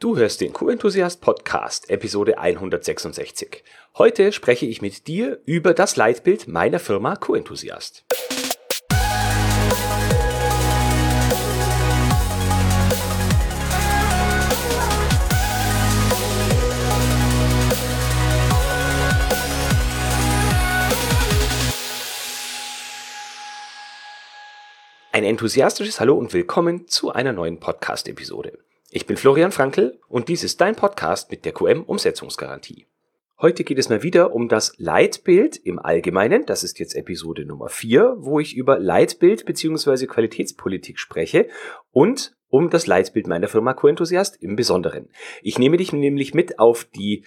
Du hörst den Q-Enthusiast Podcast, Episode 166. Heute spreche ich mit dir über das Leitbild meiner Firma Q-Enthusiast. Ein enthusiastisches Hallo und willkommen zu einer neuen Podcast-Episode. Ich bin Florian Frankl und dies ist dein Podcast mit der QM Umsetzungsgarantie. Heute geht es mal wieder um das Leitbild im Allgemeinen. Das ist jetzt Episode Nummer 4, wo ich über Leitbild bzw. Qualitätspolitik spreche und um das Leitbild meiner Firma Co-Enthusiast im Besonderen. Ich nehme dich nämlich mit auf die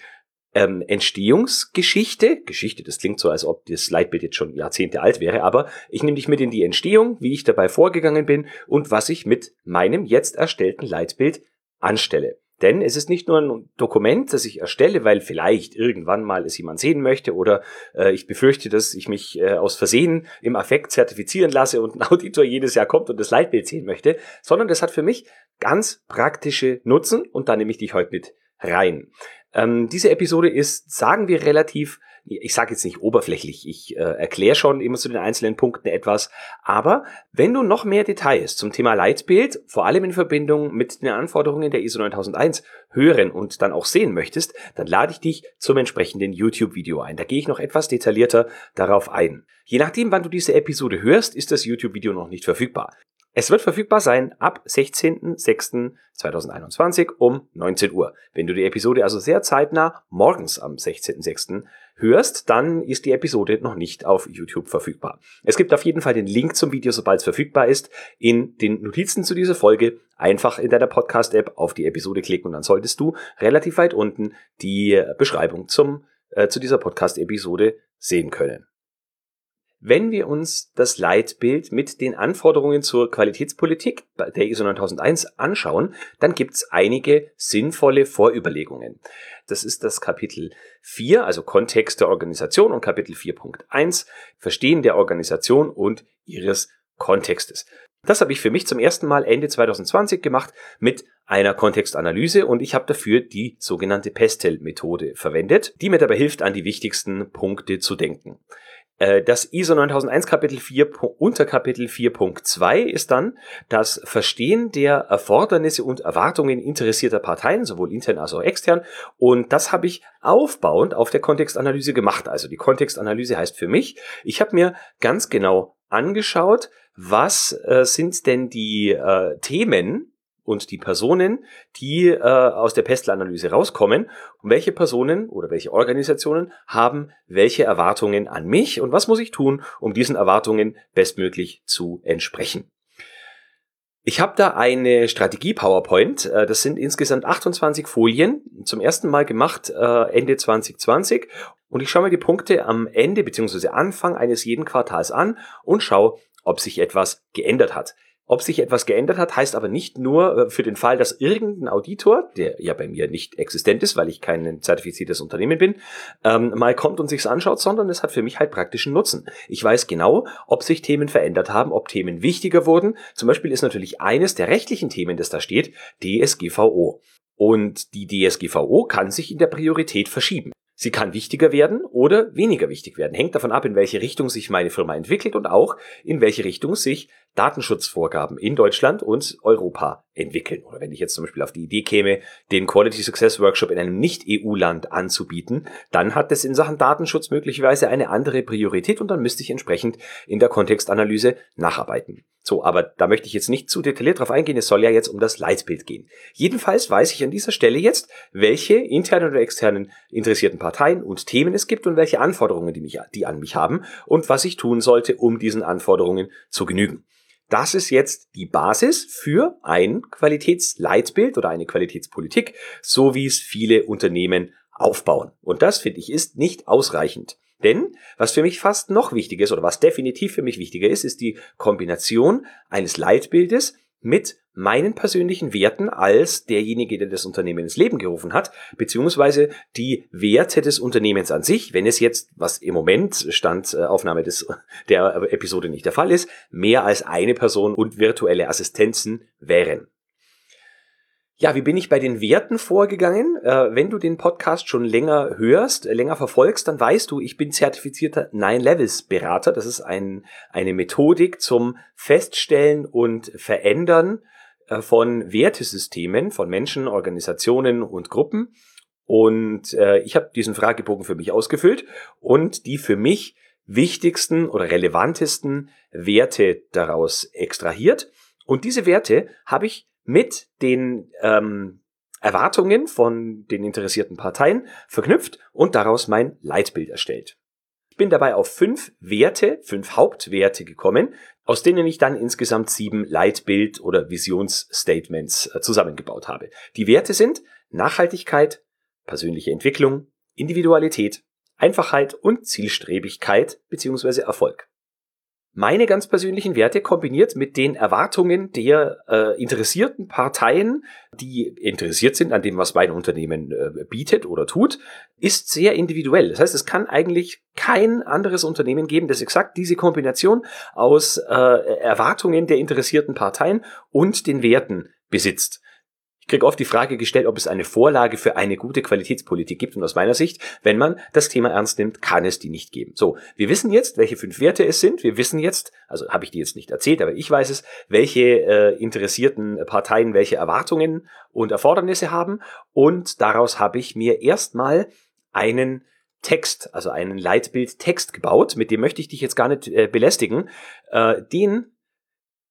ähm, Entstehungsgeschichte. Geschichte, das klingt so, als ob das Leitbild jetzt schon Jahrzehnte alt wäre, aber ich nehme dich mit in die Entstehung, wie ich dabei vorgegangen bin und was ich mit meinem jetzt erstellten Leitbild anstelle. Denn es ist nicht nur ein Dokument, das ich erstelle, weil vielleicht irgendwann mal es jemand sehen möchte oder äh, ich befürchte, dass ich mich äh, aus Versehen im Affekt zertifizieren lasse und ein Auditor jedes Jahr kommt und das Leitbild sehen möchte, sondern das hat für mich ganz praktische Nutzen und da nehme ich dich heute mit rein. Ähm, diese Episode ist, sagen wir, relativ ich sage jetzt nicht oberflächlich, ich äh, erkläre schon immer zu den einzelnen Punkten etwas, aber wenn du noch mehr Details zum Thema Leitbild, vor allem in Verbindung mit den Anforderungen der ISO 9001 hören und dann auch sehen möchtest, dann lade ich dich zum entsprechenden YouTube-Video ein. Da gehe ich noch etwas detaillierter darauf ein. Je nachdem, wann du diese Episode hörst, ist das YouTube-Video noch nicht verfügbar. Es wird verfügbar sein ab 16.06.2021 um 19 Uhr. Wenn du die Episode also sehr zeitnah morgens am 16.06 hörst, dann ist die Episode noch nicht auf YouTube verfügbar. Es gibt auf jeden Fall den Link zum Video, sobald es verfügbar ist, in den Notizen zu dieser Folge. Einfach in deiner Podcast-App auf die Episode klicken und dann solltest du relativ weit unten die Beschreibung zum, äh, zu dieser Podcast-Episode sehen können. Wenn wir uns das Leitbild mit den Anforderungen zur Qualitätspolitik der ISO 9001 anschauen, dann gibt es einige sinnvolle Vorüberlegungen. Das ist das Kapitel 4, also Kontext der Organisation und Kapitel 4.1, Verstehen der Organisation und ihres Kontextes. Das habe ich für mich zum ersten Mal Ende 2020 gemacht mit einer Kontextanalyse und ich habe dafür die sogenannte Pestel-Methode verwendet, die mir dabei hilft, an die wichtigsten Punkte zu denken. Äh, das ISO 9001 Kapitel 4 unter Kapitel 4.2 ist dann das Verstehen der Erfordernisse und Erwartungen interessierter Parteien, sowohl intern als auch extern. Und das habe ich aufbauend auf der Kontextanalyse gemacht. Also die Kontextanalyse heißt für mich, ich habe mir ganz genau angeschaut, was äh, sind denn die äh, Themen, und die Personen, die äh, aus der Pestel-Analyse rauskommen und welche Personen oder welche Organisationen haben welche Erwartungen an mich und was muss ich tun, um diesen Erwartungen bestmöglich zu entsprechen. Ich habe da eine Strategie-PowerPoint, äh, das sind insgesamt 28 Folien, zum ersten Mal gemacht äh, Ende 2020 und ich schaue mir die Punkte am Ende bzw. Anfang eines jeden Quartals an und schaue, ob sich etwas geändert hat. Ob sich etwas geändert hat, heißt aber nicht nur äh, für den Fall, dass irgendein Auditor, der ja bei mir nicht existent ist, weil ich kein zertifiziertes Unternehmen bin, ähm, mal kommt und sich's anschaut, sondern es hat für mich halt praktischen Nutzen. Ich weiß genau, ob sich Themen verändert haben, ob Themen wichtiger wurden. Zum Beispiel ist natürlich eines der rechtlichen Themen, das da steht, DSGVO. Und die DSGVO kann sich in der Priorität verschieben. Sie kann wichtiger werden oder weniger wichtig werden. Hängt davon ab, in welche Richtung sich meine Firma entwickelt und auch in welche Richtung sich Datenschutzvorgaben in Deutschland und Europa entwickeln. Oder wenn ich jetzt zum Beispiel auf die Idee käme, den Quality Success Workshop in einem Nicht-EU-Land anzubieten, dann hat es in Sachen Datenschutz möglicherweise eine andere Priorität und dann müsste ich entsprechend in der Kontextanalyse nacharbeiten. So, aber da möchte ich jetzt nicht zu detailliert drauf eingehen, es soll ja jetzt um das Leitbild gehen. Jedenfalls weiß ich an dieser Stelle jetzt, welche internen oder externen interessierten Parteien und Themen es gibt und welche Anforderungen die, mich, die an mich haben und was ich tun sollte, um diesen Anforderungen zu genügen. Das ist jetzt die Basis für ein Qualitätsleitbild oder eine Qualitätspolitik, so wie es viele Unternehmen aufbauen. Und das, finde ich, ist nicht ausreichend. Denn was für mich fast noch wichtiger ist oder was definitiv für mich wichtiger ist, ist die Kombination eines Leitbildes mit meinen persönlichen Werten als derjenige, der das Unternehmen ins Leben gerufen hat, beziehungsweise die Werte des Unternehmens an sich, wenn es jetzt, was im Moment Stand äh, Aufnahme des, der Episode nicht der Fall ist, mehr als eine Person und virtuelle Assistenzen wären. Ja, wie bin ich bei den Werten vorgegangen? Äh, wenn du den Podcast schon länger hörst, äh, länger verfolgst, dann weißt du, ich bin zertifizierter Nine-Levels-Berater. Das ist ein, eine Methodik zum Feststellen und Verändern von Wertesystemen von Menschen, Organisationen und Gruppen. Und äh, ich habe diesen Fragebogen für mich ausgefüllt und die für mich wichtigsten oder relevantesten Werte daraus extrahiert. Und diese Werte habe ich mit den ähm, Erwartungen von den interessierten Parteien verknüpft und daraus mein Leitbild erstellt. Ich bin dabei auf fünf Werte, fünf Hauptwerte gekommen, aus denen ich dann insgesamt sieben Leitbild- oder Visionsstatements äh, zusammengebaut habe. Die Werte sind Nachhaltigkeit, persönliche Entwicklung, Individualität, Einfachheit und Zielstrebigkeit bzw. Erfolg meine ganz persönlichen Werte kombiniert mit den Erwartungen der äh, interessierten Parteien, die interessiert sind an dem, was mein Unternehmen äh, bietet oder tut, ist sehr individuell. Das heißt, es kann eigentlich kein anderes Unternehmen geben, das exakt diese Kombination aus äh, Erwartungen der interessierten Parteien und den Werten besitzt. Ich kriege oft die Frage gestellt, ob es eine Vorlage für eine gute Qualitätspolitik gibt. Und aus meiner Sicht, wenn man das Thema ernst nimmt, kann es die nicht geben. So, wir wissen jetzt, welche fünf Werte es sind. Wir wissen jetzt, also habe ich die jetzt nicht erzählt, aber ich weiß es, welche äh, interessierten Parteien welche Erwartungen und Erfordernisse haben. Und daraus habe ich mir erstmal einen Text, also einen Leitbild-Text gebaut. Mit dem möchte ich dich jetzt gar nicht äh, belästigen. Äh, den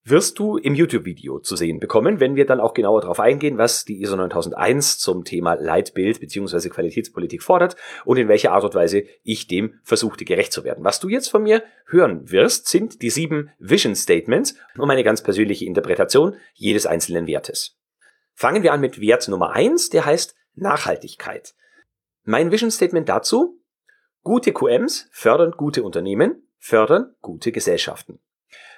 wirst du im YouTube-Video zu sehen bekommen, wenn wir dann auch genauer darauf eingehen, was die ISO 9001 zum Thema Leitbild bzw. Qualitätspolitik fordert und in welcher Art und Weise ich dem versuchte gerecht zu werden. Was du jetzt von mir hören wirst, sind die sieben Vision Statements und meine ganz persönliche Interpretation jedes einzelnen Wertes. Fangen wir an mit Wert Nummer eins, der heißt Nachhaltigkeit. Mein Vision Statement dazu, gute QMs fördern gute Unternehmen, fördern gute Gesellschaften.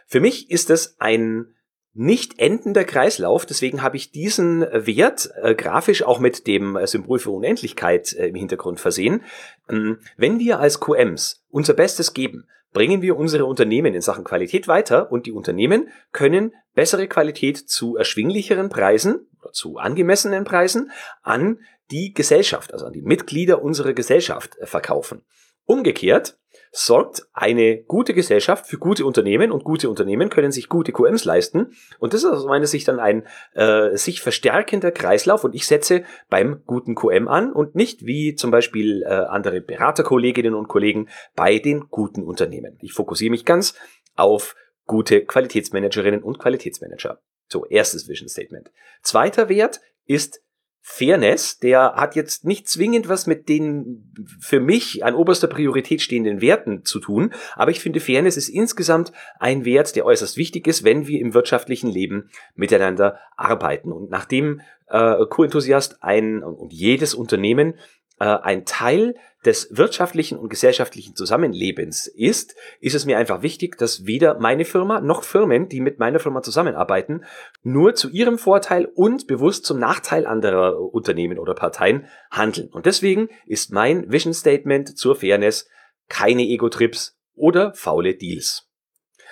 Für mich ist es ein nicht endender Kreislauf, deswegen habe ich diesen Wert äh, grafisch auch mit dem äh, Symbol für Unendlichkeit äh, im Hintergrund versehen. Ähm, wenn wir als QMs unser Bestes geben, bringen wir unsere Unternehmen in Sachen Qualität weiter und die Unternehmen können bessere Qualität zu erschwinglicheren Preisen oder zu angemessenen Preisen an die Gesellschaft, also an die Mitglieder unserer Gesellschaft äh, verkaufen. Umgekehrt sorgt eine gute Gesellschaft für gute Unternehmen und gute Unternehmen können sich gute QMs leisten. Und das ist aus meiner Sicht dann ein äh, sich verstärkender Kreislauf und ich setze beim guten QM an und nicht wie zum Beispiel äh, andere Beraterkolleginnen und Kollegen bei den guten Unternehmen. Ich fokussiere mich ganz auf gute Qualitätsmanagerinnen und Qualitätsmanager. So, erstes Vision Statement. Zweiter Wert ist Fairness, der hat jetzt nicht zwingend was mit den für mich an oberster Priorität stehenden Werten zu tun, aber ich finde Fairness ist insgesamt ein Wert, der äußerst wichtig ist, wenn wir im wirtschaftlichen Leben miteinander arbeiten. Und nachdem äh, Co-Enthusiast ein und jedes Unternehmen äh, ein Teil des wirtschaftlichen und gesellschaftlichen Zusammenlebens ist, ist es mir einfach wichtig, dass weder meine Firma noch Firmen, die mit meiner Firma zusammenarbeiten, nur zu ihrem Vorteil und bewusst zum Nachteil anderer Unternehmen oder Parteien handeln. Und deswegen ist mein Vision Statement zur Fairness keine Ego-Trips oder faule Deals.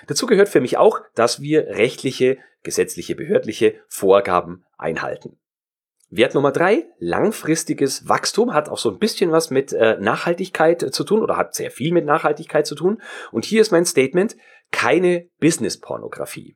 Dazu gehört für mich auch, dass wir rechtliche, gesetzliche, behördliche Vorgaben einhalten. Wert Nummer drei, langfristiges Wachstum hat auch so ein bisschen was mit äh, Nachhaltigkeit äh, zu tun oder hat sehr viel mit Nachhaltigkeit zu tun. Und hier ist mein Statement, keine Business-Pornografie.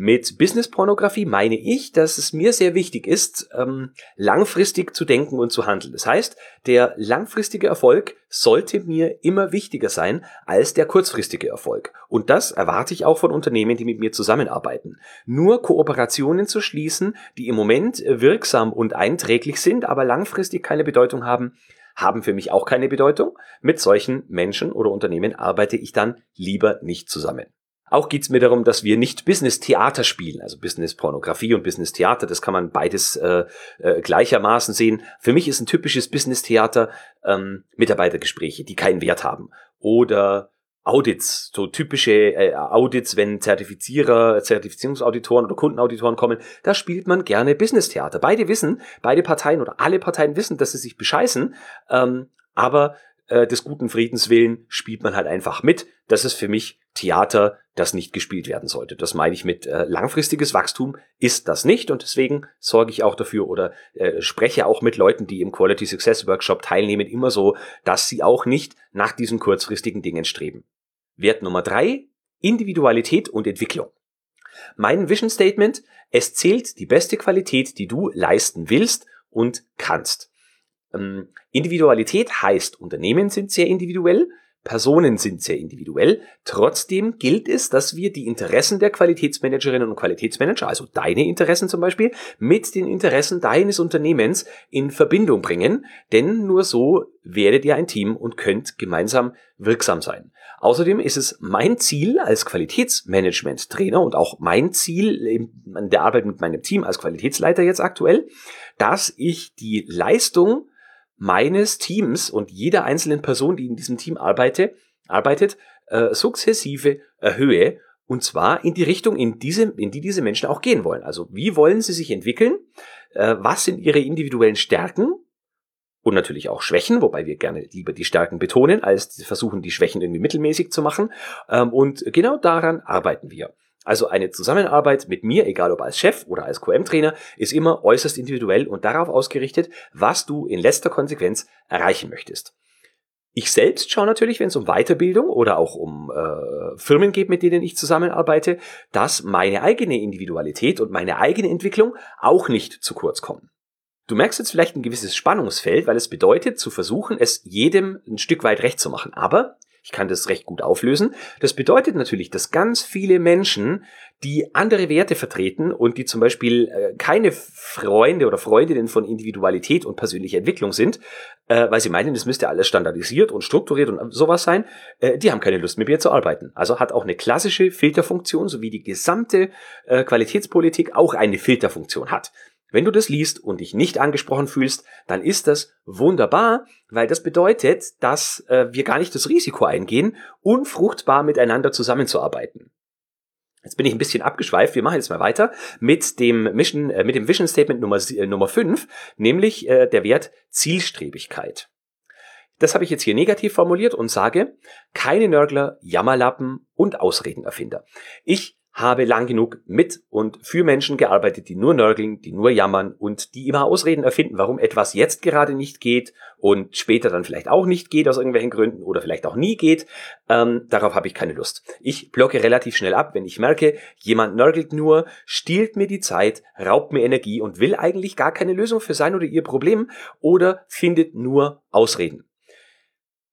Mit Business-Pornografie meine ich, dass es mir sehr wichtig ist, ähm, langfristig zu denken und zu handeln. Das heißt, der langfristige Erfolg sollte mir immer wichtiger sein als der kurzfristige Erfolg. Und das erwarte ich auch von Unternehmen, die mit mir zusammenarbeiten. Nur Kooperationen zu schließen, die im Moment wirksam und einträglich sind, aber langfristig keine Bedeutung haben, haben für mich auch keine Bedeutung. Mit solchen Menschen oder Unternehmen arbeite ich dann lieber nicht zusammen. Auch geht's mir darum, dass wir nicht Business-Theater spielen, also Business-Pornografie und Business-Theater, das kann man beides äh, äh, gleichermaßen sehen. Für mich ist ein typisches Business-Theater ähm, Mitarbeitergespräche, die keinen Wert haben. Oder Audits, so typische äh, Audits, wenn Zertifizierer, Zertifizierungsauditoren oder Kundenauditoren kommen, da spielt man gerne Business-Theater. Beide wissen, beide Parteien oder alle Parteien wissen, dass sie sich bescheißen, ähm, aber äh, des guten Friedens willen spielt man halt einfach mit. Das ist für mich Theater, das nicht gespielt werden sollte. Das meine ich mit äh, langfristiges Wachstum ist das nicht und deswegen sorge ich auch dafür oder äh, spreche auch mit Leuten, die im Quality Success Workshop teilnehmen, immer so, dass sie auch nicht nach diesen kurzfristigen Dingen streben. Wert Nummer drei, Individualität und Entwicklung. Mein Vision Statement, es zählt die beste Qualität, die du leisten willst und kannst. Ähm, Individualität heißt, Unternehmen sind sehr individuell, Personen sind sehr individuell. Trotzdem gilt es, dass wir die Interessen der Qualitätsmanagerinnen und Qualitätsmanager, also deine Interessen zum Beispiel, mit den Interessen deines Unternehmens in Verbindung bringen, denn nur so werdet ihr ein Team und könnt gemeinsam wirksam sein. Außerdem ist es mein Ziel als Qualitätsmanagement-Trainer und auch mein Ziel in der Arbeit mit meinem Team als Qualitätsleiter jetzt aktuell, dass ich die Leistung meines Teams und jeder einzelnen Person, die in diesem Team arbeite, arbeitet, äh, sukzessive erhöhe. Und zwar in die Richtung, in, diese, in die diese Menschen auch gehen wollen. Also wie wollen sie sich entwickeln? Äh, was sind ihre individuellen Stärken? Und natürlich auch Schwächen, wobei wir gerne lieber die Stärken betonen, als versuchen, die Schwächen irgendwie mittelmäßig zu machen. Ähm, und genau daran arbeiten wir. Also eine Zusammenarbeit mit mir, egal ob als Chef oder als QM-Trainer, ist immer äußerst individuell und darauf ausgerichtet, was du in letzter Konsequenz erreichen möchtest. Ich selbst schaue natürlich, wenn es um Weiterbildung oder auch um äh, Firmen geht, mit denen ich zusammenarbeite, dass meine eigene Individualität und meine eigene Entwicklung auch nicht zu kurz kommen. Du merkst jetzt vielleicht ein gewisses Spannungsfeld, weil es bedeutet, zu versuchen, es jedem ein Stück weit recht zu machen. Aber ich kann das recht gut auflösen. Das bedeutet natürlich, dass ganz viele Menschen, die andere Werte vertreten und die zum Beispiel äh, keine Freunde oder Freundinnen von Individualität und persönlicher Entwicklung sind, äh, weil sie meinen, das müsste alles standardisiert und strukturiert und sowas sein, äh, die haben keine Lust mit mir zu arbeiten. Also hat auch eine klassische Filterfunktion, so wie die gesamte Qualitätspolitik auch eine Filterfunktion hat. Wenn du das liest und dich nicht angesprochen fühlst, dann ist das wunderbar, weil das bedeutet, dass äh, wir gar nicht das Risiko eingehen, unfruchtbar miteinander zusammenzuarbeiten. Jetzt bin ich ein bisschen abgeschweift. Wir machen jetzt mal weiter mit dem Mission, äh, mit dem Vision Statement Nummer, äh, Nummer 5, nämlich äh, der Wert Zielstrebigkeit. Das habe ich jetzt hier negativ formuliert und sage, keine Nörgler, Jammerlappen und Ausredenerfinder. Ich habe lang genug mit und für Menschen gearbeitet, die nur nörgeln, die nur jammern und die immer Ausreden erfinden, warum etwas jetzt gerade nicht geht und später dann vielleicht auch nicht geht aus irgendwelchen Gründen oder vielleicht auch nie geht. Ähm, darauf habe ich keine Lust. Ich blocke relativ schnell ab, wenn ich merke, jemand nörgelt nur, stiehlt mir die Zeit, raubt mir Energie und will eigentlich gar keine Lösung für sein oder ihr Problem oder findet nur Ausreden.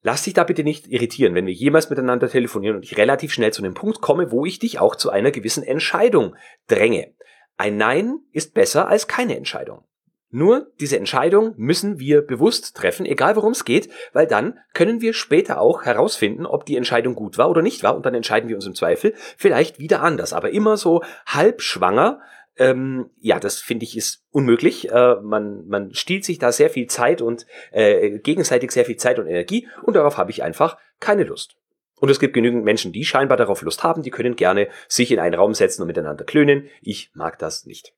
Lass dich da bitte nicht irritieren, wenn wir jemals miteinander telefonieren und ich relativ schnell zu einem Punkt komme, wo ich dich auch zu einer gewissen Entscheidung dränge. Ein Nein ist besser als keine Entscheidung. Nur diese Entscheidung müssen wir bewusst treffen, egal worum es geht, weil dann können wir später auch herausfinden, ob die Entscheidung gut war oder nicht war und dann entscheiden wir uns im Zweifel vielleicht wieder anders. Aber immer so halb schwanger ähm, ja, das finde ich ist unmöglich. Äh, man, man stiehlt sich da sehr viel Zeit und äh, gegenseitig sehr viel Zeit und Energie und darauf habe ich einfach keine Lust. Und es gibt genügend Menschen, die scheinbar darauf Lust haben, die können gerne sich in einen Raum setzen und miteinander klönen. Ich mag das nicht.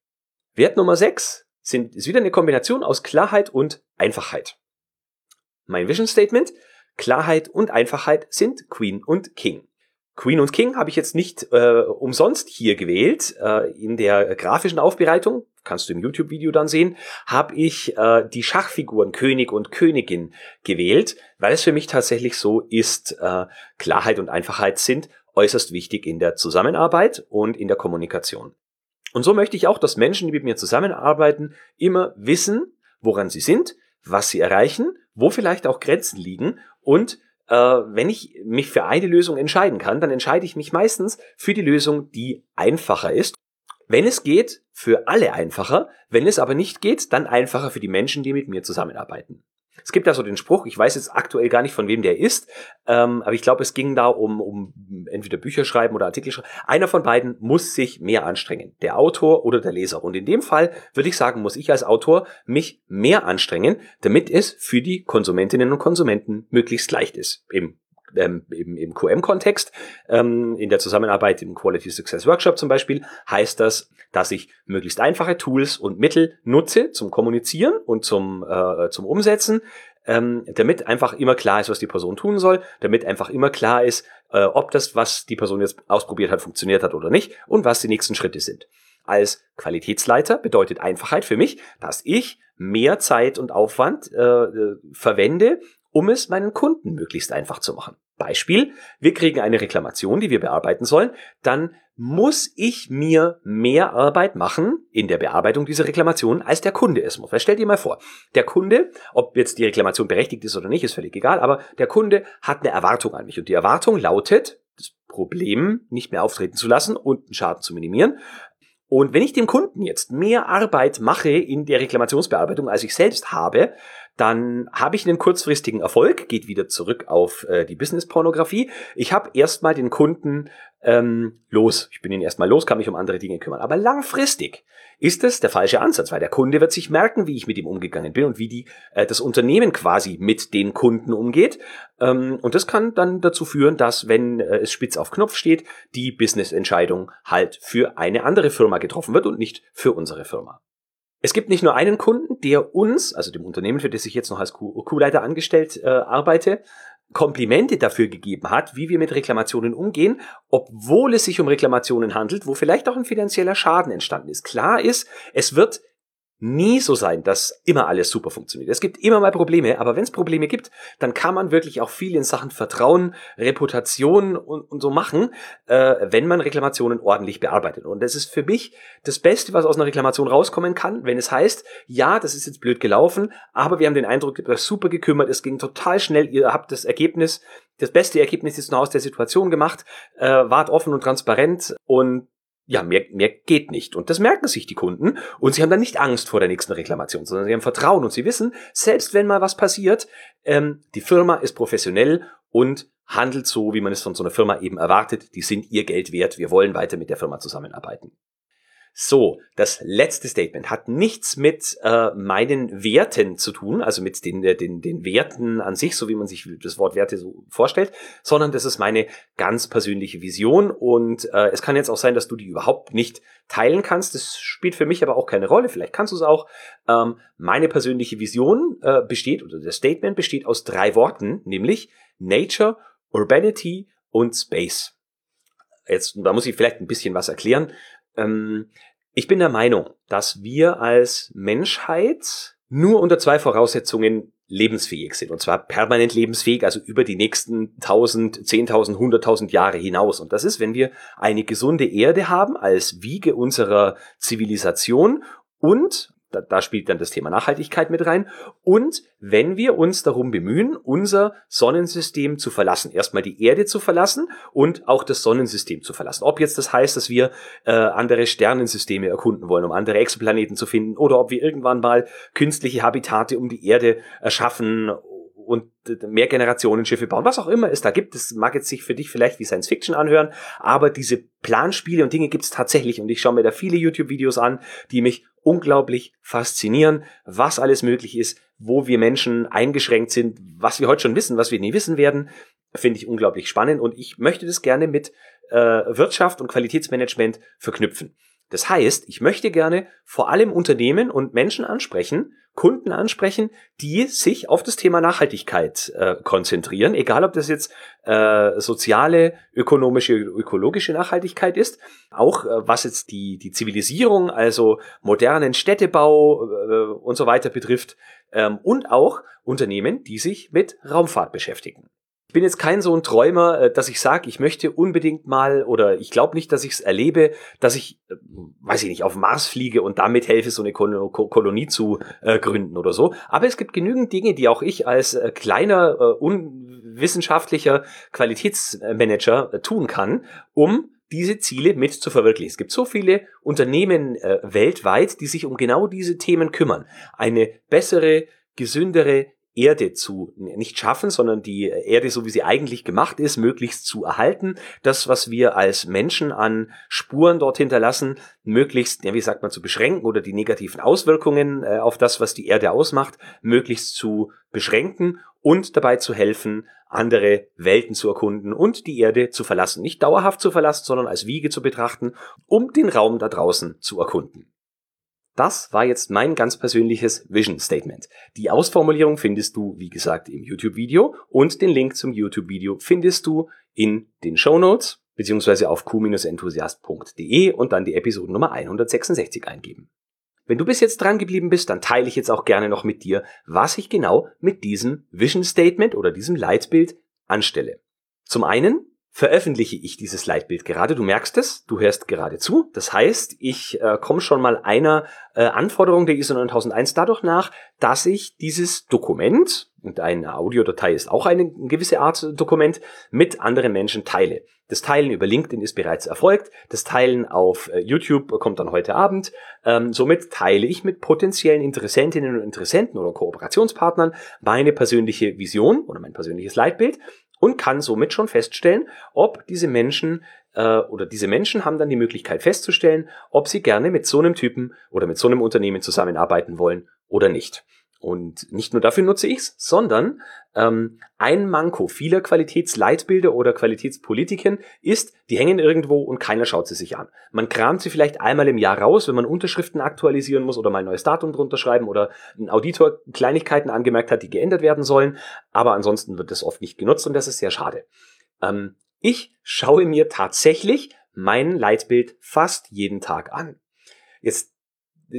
Wert Nummer 6 sind, ist wieder eine Kombination aus Klarheit und Einfachheit. Mein Vision Statement, Klarheit und Einfachheit sind Queen und King. Queen und King habe ich jetzt nicht äh, umsonst hier gewählt. Äh, in der grafischen Aufbereitung, kannst du im YouTube-Video dann sehen, habe ich äh, die Schachfiguren König und Königin gewählt, weil es für mich tatsächlich so ist, äh, Klarheit und Einfachheit sind äußerst wichtig in der Zusammenarbeit und in der Kommunikation. Und so möchte ich auch, dass Menschen, die mit mir zusammenarbeiten, immer wissen, woran sie sind, was sie erreichen, wo vielleicht auch Grenzen liegen und äh, wenn ich mich für eine Lösung entscheiden kann, dann entscheide ich mich meistens für die Lösung, die einfacher ist. Wenn es geht, für alle einfacher. Wenn es aber nicht geht, dann einfacher für die Menschen, die mit mir zusammenarbeiten. Es gibt da so den Spruch, ich weiß jetzt aktuell gar nicht, von wem der ist, ähm, aber ich glaube, es ging da um, um entweder Bücher schreiben oder Artikel schreiben. Einer von beiden muss sich mehr anstrengen, der Autor oder der Leser. Und in dem Fall würde ich sagen, muss ich als Autor mich mehr anstrengen, damit es für die Konsumentinnen und Konsumenten möglichst leicht ist. Im ähm, im, im QM-Kontext, ähm, in der Zusammenarbeit im Quality Success Workshop zum Beispiel, heißt das, dass ich möglichst einfache Tools und Mittel nutze zum Kommunizieren und zum, äh, zum Umsetzen, ähm, damit einfach immer klar ist, was die Person tun soll, damit einfach immer klar ist, äh, ob das, was die Person jetzt ausprobiert hat, funktioniert hat oder nicht und was die nächsten Schritte sind. Als Qualitätsleiter bedeutet Einfachheit für mich, dass ich mehr Zeit und Aufwand äh, äh verwende, um es meinen Kunden möglichst einfach zu machen. Beispiel, wir kriegen eine Reklamation, die wir bearbeiten sollen, dann muss ich mir mehr Arbeit machen in der Bearbeitung dieser Reklamation, als der Kunde es muss. Weil stell dir mal vor, der Kunde, ob jetzt die Reklamation berechtigt ist oder nicht, ist völlig egal, aber der Kunde hat eine Erwartung an mich und die Erwartung lautet, das Problem nicht mehr auftreten zu lassen und einen Schaden zu minimieren. Und wenn ich dem Kunden jetzt mehr Arbeit mache in der Reklamationsbearbeitung, als ich selbst habe, dann habe ich einen kurzfristigen Erfolg, geht wieder zurück auf äh, die Business-Pornografie. Ich habe erstmal den Kunden ähm, los. Ich bin ihn erstmal los, kann mich um andere Dinge kümmern. Aber langfristig ist es der falsche Ansatz, weil der Kunde wird sich merken, wie ich mit ihm umgegangen bin und wie die, äh, das Unternehmen quasi mit den Kunden umgeht. Ähm, und das kann dann dazu führen, dass, wenn äh, es spitz auf Knopf steht, die Business-Entscheidung halt für eine andere Firma getroffen wird und nicht für unsere Firma. Es gibt nicht nur einen Kunden, der uns, also dem Unternehmen, für das ich jetzt noch als Q-Leiter angestellt äh, arbeite, Komplimente dafür gegeben hat, wie wir mit Reklamationen umgehen, obwohl es sich um Reklamationen handelt, wo vielleicht auch ein finanzieller Schaden entstanden ist. Klar ist, es wird nie so sein, dass immer alles super funktioniert. Es gibt immer mal Probleme, aber wenn es Probleme gibt, dann kann man wirklich auch viel in Sachen Vertrauen, Reputation und, und so machen, äh, wenn man Reklamationen ordentlich bearbeitet. Und das ist für mich das Beste, was aus einer Reklamation rauskommen kann, wenn es heißt, ja, das ist jetzt blöd gelaufen, aber wir haben den Eindruck, ihr habt super gekümmert, es ging total schnell, ihr habt das Ergebnis, das beste Ergebnis jetzt noch aus der Situation gemacht, äh, wart offen und transparent und ja, mehr, mehr geht nicht. Und das merken sich die Kunden und sie haben dann nicht Angst vor der nächsten Reklamation, sondern sie haben Vertrauen und sie wissen, selbst wenn mal was passiert, ähm, die Firma ist professionell und handelt so, wie man es von so einer Firma eben erwartet. Die sind ihr Geld wert. Wir wollen weiter mit der Firma zusammenarbeiten. So, das letzte Statement hat nichts mit äh, meinen Werten zu tun, also mit den, äh, den, den Werten an sich, so wie man sich das Wort Werte so vorstellt, sondern das ist meine ganz persönliche Vision und äh, es kann jetzt auch sein, dass du die überhaupt nicht teilen kannst. Das spielt für mich aber auch keine Rolle, vielleicht kannst du es auch. Ähm, meine persönliche Vision äh, besteht, oder das Statement besteht aus drei Worten, nämlich Nature, Urbanity und Space. Jetzt, da muss ich vielleicht ein bisschen was erklären. Ähm, ich bin der Meinung, dass wir als Menschheit nur unter zwei Voraussetzungen lebensfähig sind. Und zwar permanent lebensfähig, also über die nächsten 1000, 10.000, 100.000 Jahre hinaus. Und das ist, wenn wir eine gesunde Erde haben als Wiege unserer Zivilisation und da, da spielt dann das Thema Nachhaltigkeit mit rein. Und wenn wir uns darum bemühen, unser Sonnensystem zu verlassen, erstmal die Erde zu verlassen und auch das Sonnensystem zu verlassen. Ob jetzt das heißt, dass wir äh, andere Sternensysteme erkunden wollen, um andere Exoplaneten zu finden, oder ob wir irgendwann mal künstliche Habitate um die Erde erschaffen und mehr Generationenschiffe bauen, was auch immer es da gibt. Das mag jetzt sich für dich vielleicht wie Science Fiction anhören, aber diese Planspiele und Dinge gibt es tatsächlich und ich schaue mir da viele YouTube-Videos an, die mich unglaublich faszinieren, was alles möglich ist, wo wir Menschen eingeschränkt sind, was wir heute schon wissen, was wir nie wissen werden, finde ich unglaublich spannend und ich möchte das gerne mit äh, Wirtschaft und Qualitätsmanagement verknüpfen. Das heißt, ich möchte gerne vor allem Unternehmen und Menschen ansprechen, Kunden ansprechen, die sich auf das Thema Nachhaltigkeit äh, konzentrieren, egal ob das jetzt äh, soziale, ökonomische, ökologische Nachhaltigkeit ist, auch äh, was jetzt die, die Zivilisierung, also modernen Städtebau äh, und so weiter betrifft, ähm, und auch Unternehmen, die sich mit Raumfahrt beschäftigen. Ich bin jetzt kein so ein Träumer, äh, dass ich sage, ich möchte unbedingt mal oder ich glaube nicht, dass ich es erlebe, dass ich, äh, weiß ich nicht, auf Mars fliege und damit helfe, so eine Kolonie zu äh, gründen oder so. Aber es gibt genügend Dinge, die auch ich als kleiner, unwissenschaftlicher Qualitätsmanager tun kann, um diese Ziele mit zu verwirklichen. Es gibt so viele Unternehmen äh, weltweit, die sich um genau diese Themen kümmern. Eine bessere, gesündere, Erde zu nicht schaffen, sondern die Erde, so wie sie eigentlich gemacht ist, möglichst zu erhalten. Das, was wir als Menschen an Spuren dort hinterlassen, möglichst, ja, wie sagt man, zu beschränken oder die negativen Auswirkungen äh, auf das, was die Erde ausmacht, möglichst zu beschränken und dabei zu helfen, andere Welten zu erkunden und die Erde zu verlassen. Nicht dauerhaft zu verlassen, sondern als Wiege zu betrachten, um den Raum da draußen zu erkunden. Das war jetzt mein ganz persönliches Vision Statement. Die Ausformulierung findest du, wie gesagt, im YouTube-Video und den Link zum YouTube-Video findest du in den Show Notes beziehungsweise auf q-enthusiast.de und dann die Episodennummer 166 eingeben. Wenn du bis jetzt dran geblieben bist, dann teile ich jetzt auch gerne noch mit dir, was ich genau mit diesem Vision Statement oder diesem Leitbild anstelle. Zum einen veröffentliche ich dieses Leitbild gerade. Du merkst es, du hörst gerade zu. Das heißt, ich äh, komme schon mal einer äh, Anforderung der ISO 9001 dadurch nach, dass ich dieses Dokument, und eine Audiodatei ist auch eine gewisse Art Dokument, mit anderen Menschen teile. Das Teilen über LinkedIn ist bereits erfolgt. Das Teilen auf äh, YouTube kommt dann heute Abend. Ähm, somit teile ich mit potenziellen Interessentinnen und Interessenten oder Kooperationspartnern meine persönliche Vision oder mein persönliches Leitbild und kann somit schon feststellen, ob diese Menschen äh, oder diese Menschen haben dann die Möglichkeit festzustellen, ob sie gerne mit so einem Typen oder mit so einem Unternehmen zusammenarbeiten wollen oder nicht. Und nicht nur dafür nutze ich's, sondern ähm, ein Manko vieler Qualitätsleitbilder oder Qualitätspolitiken ist, die hängen irgendwo und keiner schaut sie sich an. Man kramt sie vielleicht einmal im Jahr raus, wenn man Unterschriften aktualisieren muss oder mal ein neues Datum drunter schreiben oder ein Auditor Kleinigkeiten angemerkt hat, die geändert werden sollen. Aber ansonsten wird das oft nicht genutzt und das ist sehr schade. Ähm, ich schaue mir tatsächlich mein Leitbild fast jeden Tag an. Jetzt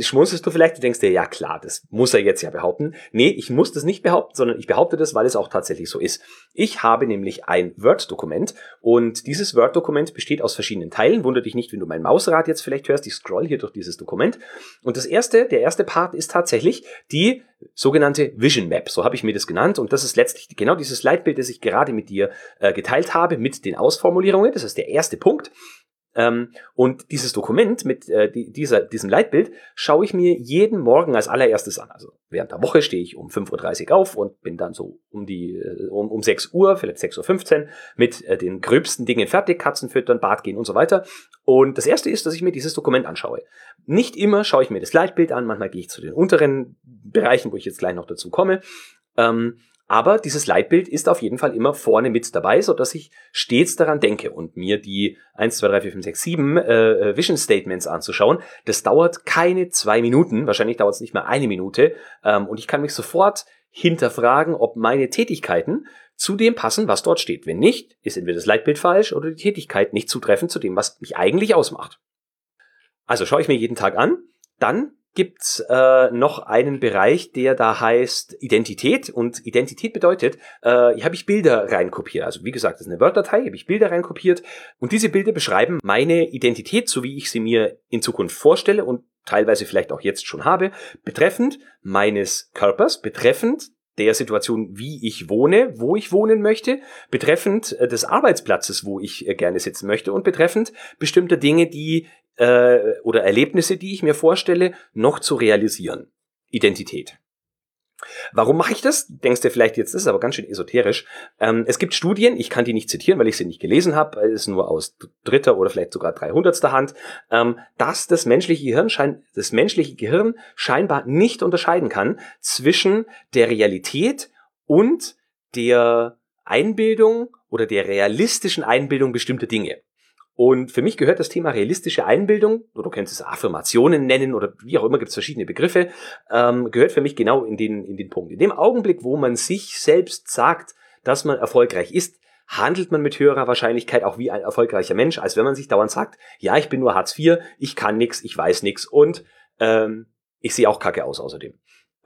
schmunzelst du vielleicht, du denkst dir, ja klar, das muss er jetzt ja behaupten. Nee, ich muss das nicht behaupten, sondern ich behaupte das, weil es auch tatsächlich so ist. Ich habe nämlich ein Word-Dokument und dieses Word-Dokument besteht aus verschiedenen Teilen. Wundert dich nicht, wenn du mein Mausrad jetzt vielleicht hörst, ich scroll hier durch dieses Dokument. Und das erste, der erste Part ist tatsächlich die sogenannte Vision Map, so habe ich mir das genannt. Und das ist letztlich genau dieses Leitbild, das ich gerade mit dir äh, geteilt habe, mit den Ausformulierungen. Das ist der erste Punkt. Ähm, und dieses Dokument mit äh, dieser, diesem Leitbild schaue ich mir jeden Morgen als allererstes an. Also während der Woche stehe ich um 5.30 Uhr auf und bin dann so um die äh, um, um 6 Uhr, vielleicht 6.15 Uhr mit äh, den gröbsten Dingen fertig, Katzen füttern, Bad gehen und so weiter. Und das erste ist, dass ich mir dieses Dokument anschaue. Nicht immer schaue ich mir das Leitbild an, manchmal gehe ich zu den unteren Bereichen, wo ich jetzt gleich noch dazu komme. Ähm, aber dieses Leitbild ist auf jeden Fall immer vorne mit dabei, so dass ich stets daran denke und mir die 1, 2, 3, 4, 5, 6, 7 äh, Vision Statements anzuschauen. Das dauert keine zwei Minuten, wahrscheinlich dauert es nicht mal eine Minute. Ähm, und ich kann mich sofort hinterfragen, ob meine Tätigkeiten zu dem passen, was dort steht. Wenn nicht, ist entweder das Leitbild falsch oder die Tätigkeit nicht zutreffend zu dem, was mich eigentlich ausmacht. Also schaue ich mir jeden Tag an, dann gibt's äh, noch einen Bereich, der da heißt Identität. Und Identität bedeutet, äh, hier habe ich Bilder reinkopiert. Also wie gesagt, das ist eine Word-Datei, habe ich Bilder reinkopiert. Und diese Bilder beschreiben meine Identität, so wie ich sie mir in Zukunft vorstelle und teilweise vielleicht auch jetzt schon habe, betreffend meines Körpers, betreffend der Situation, wie ich wohne, wo ich wohnen möchte, betreffend äh, des Arbeitsplatzes, wo ich äh, gerne sitzen möchte und betreffend bestimmter Dinge, die äh, oder Erlebnisse, die ich mir vorstelle, noch zu realisieren. Identität. Warum mache ich das? Denkst du vielleicht jetzt, das ist aber ganz schön esoterisch. Ähm, es gibt Studien, ich kann die nicht zitieren, weil ich sie nicht gelesen habe, ist nur aus dritter oder vielleicht sogar dreihundertster Hand, ähm, dass das menschliche Gehirn schein, das menschliche Gehirn scheinbar nicht unterscheiden kann zwischen der Realität und der Einbildung oder der realistischen Einbildung bestimmter Dinge. Und für mich gehört das Thema realistische Einbildung, oder du könntest es Affirmationen nennen oder wie auch immer, gibt es verschiedene Begriffe, ähm, gehört für mich genau in den, in den Punkt. In dem Augenblick, wo man sich selbst sagt, dass man erfolgreich ist, handelt man mit höherer Wahrscheinlichkeit auch wie ein erfolgreicher Mensch, als wenn man sich dauernd sagt, ja, ich bin nur Hartz IV, ich kann nix, ich weiß nix und ähm, ich sehe auch kacke aus außerdem.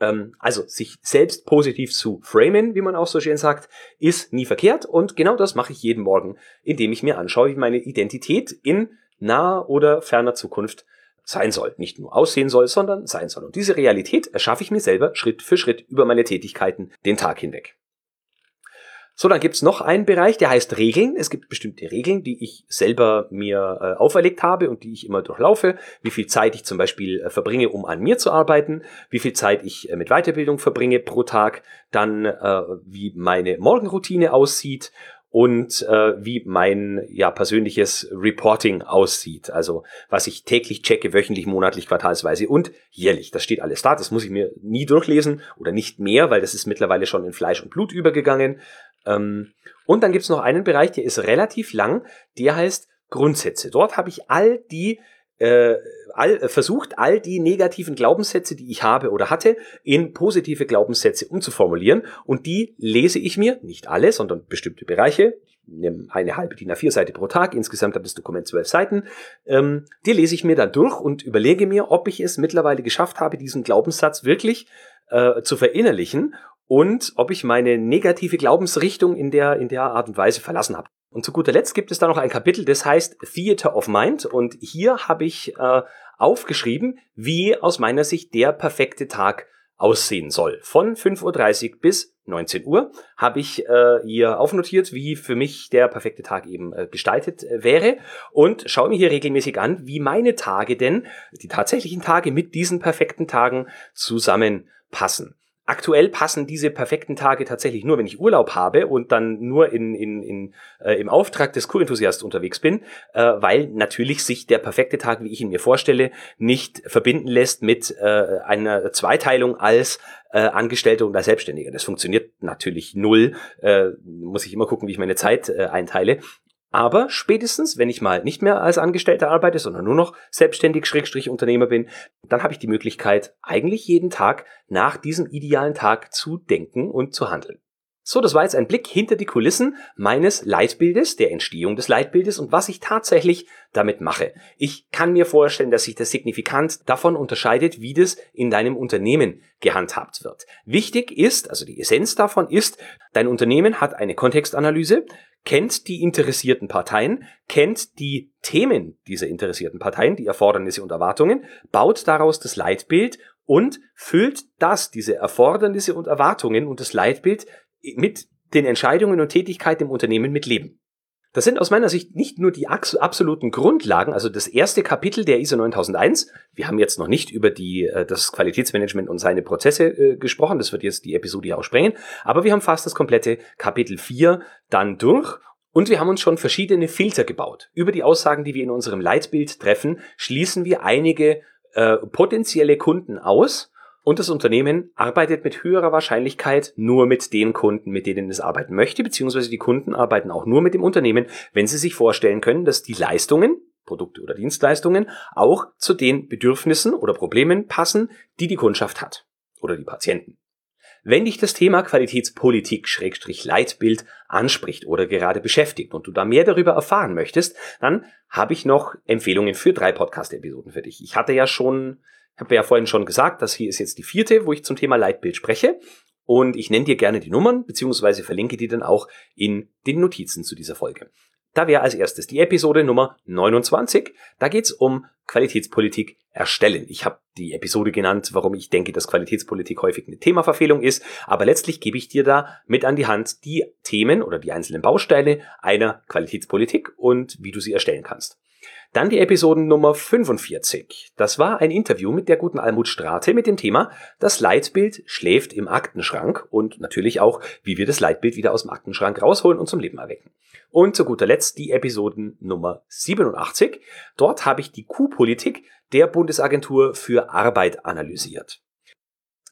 Ähm, also sich selbst positiv zu framen, wie man auch so schön sagt, ist nie verkehrt und genau das mache ich jeden Morgen, indem ich mir anschaue, wie meine Identität in naher oder ferner Zukunft sein soll. Nicht nur aussehen soll, sondern sein soll. Und diese Realität erschaffe ich mir selber Schritt für Schritt über meine Tätigkeiten den Tag hinweg. So, dann gibt's noch einen Bereich, der heißt Regeln. Es gibt bestimmte Regeln, die ich selber mir äh, auferlegt habe und die ich immer durchlaufe. Wie viel Zeit ich zum Beispiel äh, verbringe, um an mir zu arbeiten, wie viel Zeit ich äh, mit Weiterbildung verbringe pro Tag, dann äh, wie meine Morgenroutine aussieht und äh, wie mein ja persönliches Reporting aussieht. Also was ich täglich checke, wöchentlich, monatlich, quartalsweise und jährlich. Das steht alles da. Das muss ich mir nie durchlesen oder nicht mehr, weil das ist mittlerweile schon in Fleisch und Blut übergegangen. Ähm, und dann gibt's noch einen Bereich, der ist relativ lang, der heißt Grundsätze. Dort habe ich all die äh, all, äh, versucht, all die negativen Glaubenssätze, die ich habe oder hatte, in positive Glaubenssätze umzuformulieren. Und die lese ich mir, nicht alle, sondern bestimmte Bereiche. Ich nehme eine halbe DIN A4-Seite pro Tag. Insgesamt hat das Dokument zwölf Seiten. Ähm, die lese ich mir dann durch und überlege mir, ob ich es mittlerweile geschafft habe, diesen Glaubenssatz wirklich äh, zu verinnerlichen und ob ich meine negative Glaubensrichtung in der, in der Art und Weise verlassen habe. Und zu guter Letzt gibt es da noch ein Kapitel, das heißt Theater of Mind. Und hier habe ich äh, aufgeschrieben, wie aus meiner Sicht der perfekte Tag aussehen soll. Von 5.30 Uhr bis 19 Uhr habe ich äh, hier aufnotiert, wie für mich der perfekte Tag eben äh, gestaltet äh, wäre und schaue mir hier regelmäßig an, wie meine Tage denn, die tatsächlichen Tage mit diesen perfekten Tagen zusammenpassen. Aktuell passen diese perfekten Tage tatsächlich nur, wenn ich Urlaub habe und dann nur in, in, in, äh, im Auftrag des Kurenthusiast unterwegs bin, äh, weil natürlich sich der perfekte Tag, wie ich ihn mir vorstelle, nicht verbinden lässt mit äh, einer Zweiteilung als äh, Angestellter und als Selbstständiger. Das funktioniert natürlich null. Äh, muss ich immer gucken, wie ich meine Zeit äh, einteile. Aber spätestens, wenn ich mal nicht mehr als Angestellter arbeite, sondern nur noch selbstständig Schrägstrich Unternehmer bin, dann habe ich die Möglichkeit, eigentlich jeden Tag nach diesem idealen Tag zu denken und zu handeln. So, das war jetzt ein Blick hinter die Kulissen meines Leitbildes, der Entstehung des Leitbildes und was ich tatsächlich damit mache. Ich kann mir vorstellen, dass sich das signifikant davon unterscheidet, wie das in deinem Unternehmen gehandhabt wird. Wichtig ist, also die Essenz davon ist, dein Unternehmen hat eine Kontextanalyse, kennt die interessierten Parteien, kennt die Themen dieser interessierten Parteien, die Erfordernisse und Erwartungen, baut daraus das Leitbild und füllt das, diese Erfordernisse und Erwartungen und das Leitbild mit den Entscheidungen und Tätigkeiten im Unternehmen mit Leben. Das sind aus meiner Sicht nicht nur die absoluten Grundlagen, also das erste Kapitel der ISO 9001. Wir haben jetzt noch nicht über die, äh, das Qualitätsmanagement und seine Prozesse äh, gesprochen. Das wird jetzt die Episode ja auch sprengen. Aber wir haben fast das komplette Kapitel 4 dann durch. Und wir haben uns schon verschiedene Filter gebaut. Über die Aussagen, die wir in unserem Leitbild treffen, schließen wir einige äh, potenzielle Kunden aus, und das Unternehmen arbeitet mit höherer Wahrscheinlichkeit nur mit den Kunden, mit denen es arbeiten möchte, beziehungsweise die Kunden arbeiten auch nur mit dem Unternehmen, wenn sie sich vorstellen können, dass die Leistungen, Produkte oder Dienstleistungen, auch zu den Bedürfnissen oder Problemen passen, die die Kundschaft hat oder die Patienten. Wenn dich das Thema Qualitätspolitik Schrägstrich Leitbild anspricht oder gerade beschäftigt und du da mehr darüber erfahren möchtest, dann habe ich noch Empfehlungen für drei Podcast-Episoden für dich. Ich hatte ja schon habe ja vorhin schon gesagt, das hier ist jetzt die vierte, wo ich zum Thema Leitbild spreche. Und ich nenne dir gerne die Nummern, beziehungsweise verlinke die dann auch in den Notizen zu dieser Folge. Da wäre als erstes die Episode Nummer 29. Da geht's um Qualitätspolitik erstellen. Ich habe die Episode genannt, warum ich denke, dass Qualitätspolitik häufig eine Themaverfehlung ist. Aber letztlich gebe ich dir da mit an die Hand die Themen oder die einzelnen Bausteine einer Qualitätspolitik und wie du sie erstellen kannst. Dann die Episoden Nummer 45. Das war ein Interview mit der guten Almut Strate mit dem Thema Das Leitbild schläft im Aktenschrank und natürlich auch, wie wir das Leitbild wieder aus dem Aktenschrank rausholen und zum Leben erwecken. Und zu guter Letzt die Episoden Nummer 87. Dort habe ich die Q-Politik der Bundesagentur für Arbeit analysiert.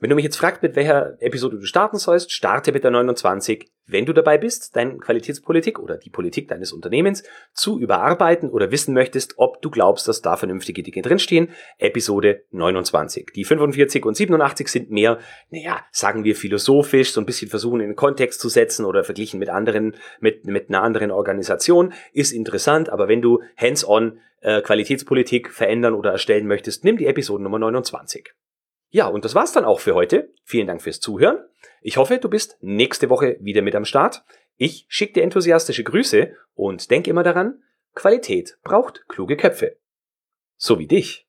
Wenn du mich jetzt fragst, mit welcher Episode du starten sollst, starte mit der 29. Wenn du dabei bist, deine Qualitätspolitik oder die Politik deines Unternehmens zu überarbeiten oder wissen möchtest, ob du glaubst, dass da vernünftige Dinge drinstehen, Episode 29. Die 45 und 87 sind mehr, naja, sagen wir philosophisch, so ein bisschen versuchen in den Kontext zu setzen oder verglichen mit anderen, mit, mit einer anderen Organisation, ist interessant, aber wenn du hands-on äh, Qualitätspolitik verändern oder erstellen möchtest, nimm die Episode Nummer 29. Ja, und das war's dann auch für heute. Vielen Dank fürs Zuhören. Ich hoffe, du bist nächste Woche wieder mit am Start. Ich schicke dir enthusiastische Grüße und denk immer daran, Qualität braucht kluge Köpfe. So wie dich.